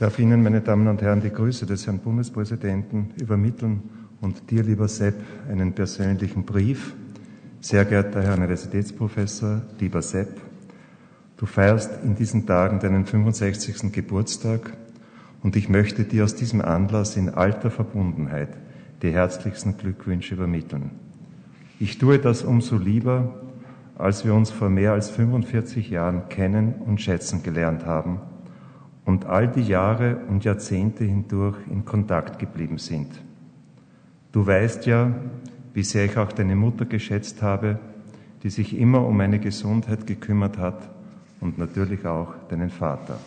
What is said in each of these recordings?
darf Ihnen, meine Damen und Herren, die Grüße des Herrn Bundespräsidenten übermitteln und dir, lieber Sepp, einen persönlichen Brief. Sehr geehrter Herr Universitätsprofessor, lieber Sepp, du feierst in diesen Tagen deinen 65. Geburtstag und ich möchte dir aus diesem Anlass in alter Verbundenheit die herzlichsten Glückwünsche übermitteln. Ich tue das umso lieber, als wir uns vor mehr als 45 Jahren kennen und schätzen gelernt haben und all die Jahre und Jahrzehnte hindurch in Kontakt geblieben sind. Du weißt ja, wie sehr ich auch deine Mutter geschätzt habe, die sich immer um meine Gesundheit gekümmert hat und natürlich auch deinen Vater.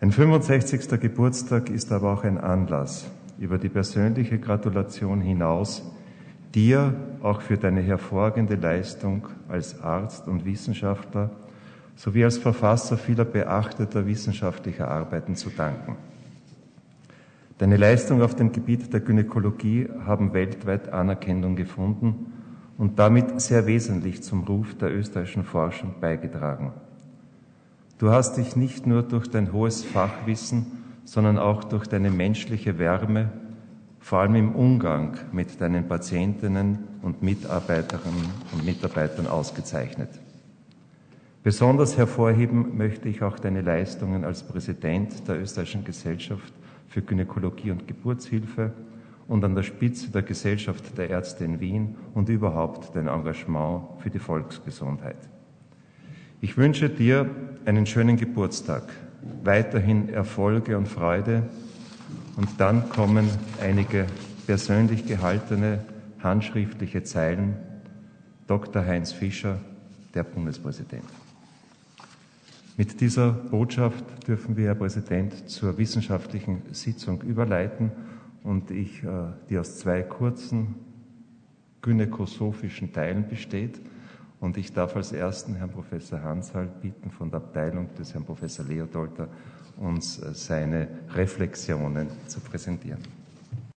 Ein 65. Geburtstag ist aber auch ein Anlass, über die persönliche Gratulation hinaus, dir auch für deine hervorragende Leistung als Arzt und Wissenschaftler sowie als Verfasser vieler beachteter wissenschaftlicher Arbeiten zu danken. Deine Leistungen auf dem Gebiet der Gynäkologie haben weltweit Anerkennung gefunden und damit sehr wesentlich zum Ruf der österreichischen Forschung beigetragen. Du hast dich nicht nur durch dein hohes Fachwissen, sondern auch durch deine menschliche Wärme, vor allem im Umgang mit deinen Patientinnen und Mitarbeiterinnen und Mitarbeitern ausgezeichnet. Besonders hervorheben möchte ich auch deine Leistungen als Präsident der Österreichischen Gesellschaft für Gynäkologie und Geburtshilfe und an der Spitze der Gesellschaft der Ärzte in Wien und überhaupt dein Engagement für die Volksgesundheit. Ich wünsche dir einen schönen Geburtstag, weiterhin Erfolge und Freude und dann kommen einige persönlich gehaltene handschriftliche Zeilen. Dr. Heinz Fischer, der Bundespräsident. Mit dieser Botschaft dürfen wir, Herr Präsident, zur wissenschaftlichen Sitzung überleiten und ich, äh, die aus zwei kurzen gynäkosophischen Teilen besteht. Und ich darf als ersten Herrn Professor Hansal bitten, von der Abteilung des Herrn Professor Leodolter uns äh, seine Reflexionen zu präsentieren.